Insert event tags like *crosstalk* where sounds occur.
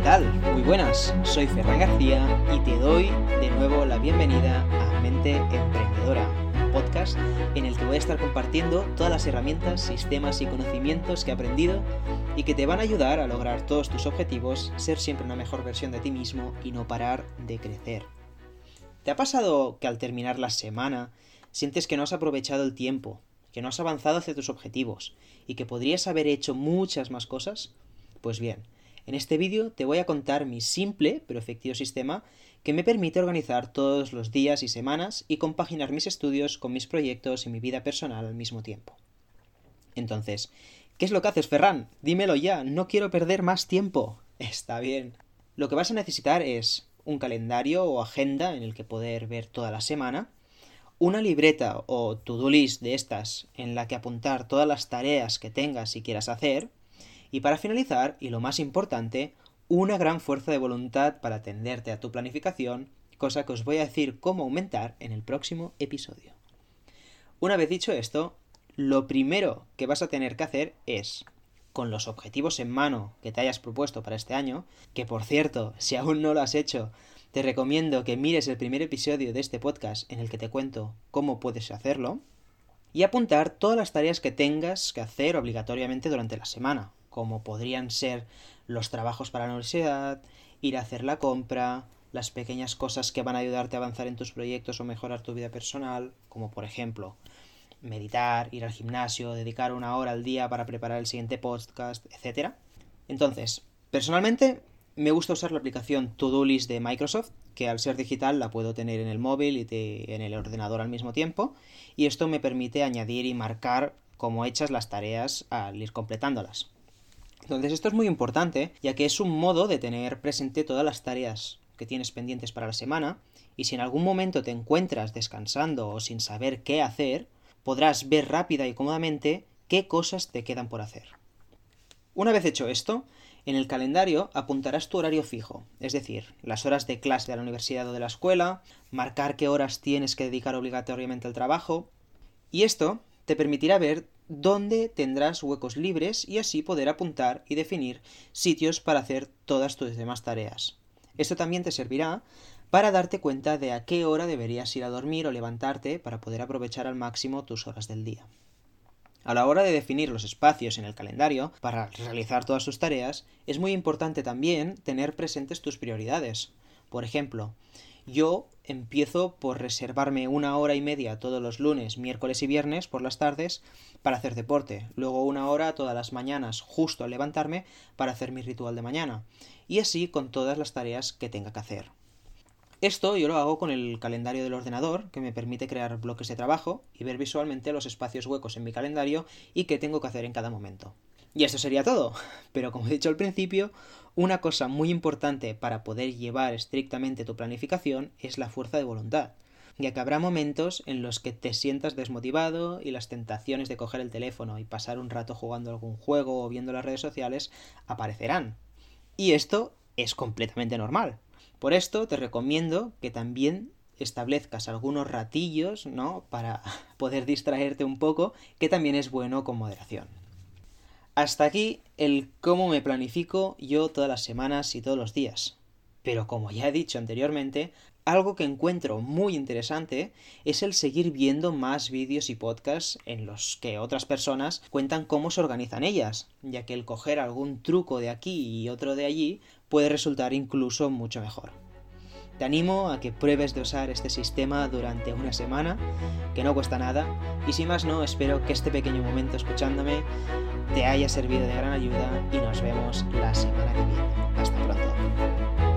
¿Qué tal? Muy buenas, soy Ferran García y te doy de nuevo la bienvenida a Mente Emprendedora, un podcast en el que voy a estar compartiendo todas las herramientas, sistemas y conocimientos que he aprendido y que te van a ayudar a lograr todos tus objetivos, ser siempre una mejor versión de ti mismo y no parar de crecer. ¿Te ha pasado que al terminar la semana sientes que no has aprovechado el tiempo, que no has avanzado hacia tus objetivos y que podrías haber hecho muchas más cosas? Pues bien, en este vídeo te voy a contar mi simple pero efectivo sistema que me permite organizar todos los días y semanas y compaginar mis estudios con mis proyectos y mi vida personal al mismo tiempo. Entonces, ¿qué es lo que haces, Ferran? Dímelo ya, no quiero perder más tiempo. *laughs* Está bien. Lo que vas a necesitar es un calendario o agenda en el que poder ver toda la semana, una libreta o to-do list de estas en la que apuntar todas las tareas que tengas y quieras hacer, y para finalizar, y lo más importante, una gran fuerza de voluntad para atenderte a tu planificación, cosa que os voy a decir cómo aumentar en el próximo episodio. Una vez dicho esto, lo primero que vas a tener que hacer es, con los objetivos en mano que te hayas propuesto para este año, que por cierto, si aún no lo has hecho, te recomiendo que mires el primer episodio de este podcast en el que te cuento cómo puedes hacerlo, y apuntar todas las tareas que tengas que hacer obligatoriamente durante la semana, como podrían ser los trabajos para la universidad, ir a hacer la compra, las pequeñas cosas que van a ayudarte a avanzar en tus proyectos o mejorar tu vida personal, como por ejemplo meditar, ir al gimnasio, dedicar una hora al día para preparar el siguiente podcast, etc. Entonces, personalmente me gusta usar la aplicación To-Do List de Microsoft, que al ser digital la puedo tener en el móvil y en el ordenador al mismo tiempo, y esto me permite añadir y marcar como hechas las tareas al ir completándolas. Entonces esto es muy importante, ya que es un modo de tener presente todas las tareas que tienes pendientes para la semana, y si en algún momento te encuentras descansando o sin saber qué hacer, podrás ver rápida y cómodamente qué cosas te quedan por hacer. Una vez hecho esto, en el calendario apuntarás tu horario fijo, es decir, las horas de clase de la universidad o de la escuela, marcar qué horas tienes que dedicar obligatoriamente al trabajo, y esto te permitirá ver dónde tendrás huecos libres y así poder apuntar y definir sitios para hacer todas tus demás tareas. Esto también te servirá para darte cuenta de a qué hora deberías ir a dormir o levantarte para poder aprovechar al máximo tus horas del día. A la hora de definir los espacios en el calendario para realizar todas tus tareas, es muy importante también tener presentes tus prioridades. Por ejemplo, yo empiezo por reservarme una hora y media todos los lunes, miércoles y viernes por las tardes para hacer deporte, luego una hora todas las mañanas justo al levantarme para hacer mi ritual de mañana, y así con todas las tareas que tenga que hacer. Esto yo lo hago con el calendario del ordenador, que me permite crear bloques de trabajo y ver visualmente los espacios huecos en mi calendario y qué tengo que hacer en cada momento. Y esto sería todo. *laughs* Pero como he dicho al principio, una cosa muy importante para poder llevar estrictamente tu planificación es la fuerza de voluntad, ya que habrá momentos en los que te sientas desmotivado y las tentaciones de coger el teléfono y pasar un rato jugando algún juego o viendo las redes sociales aparecerán. Y esto es completamente normal. Por esto te recomiendo que también establezcas algunos ratillos, ¿no? Para *laughs* poder distraerte un poco, que también es bueno con moderación. Hasta aquí el cómo me planifico yo todas las semanas y todos los días. Pero como ya he dicho anteriormente, algo que encuentro muy interesante es el seguir viendo más vídeos y podcasts en los que otras personas cuentan cómo se organizan ellas, ya que el coger algún truco de aquí y otro de allí puede resultar incluso mucho mejor. Te animo a que pruebes de usar este sistema durante una semana, que no cuesta nada, y sin más no, espero que este pequeño momento escuchándome te haya servido de gran ayuda y nos vemos la semana que viene. Hasta pronto.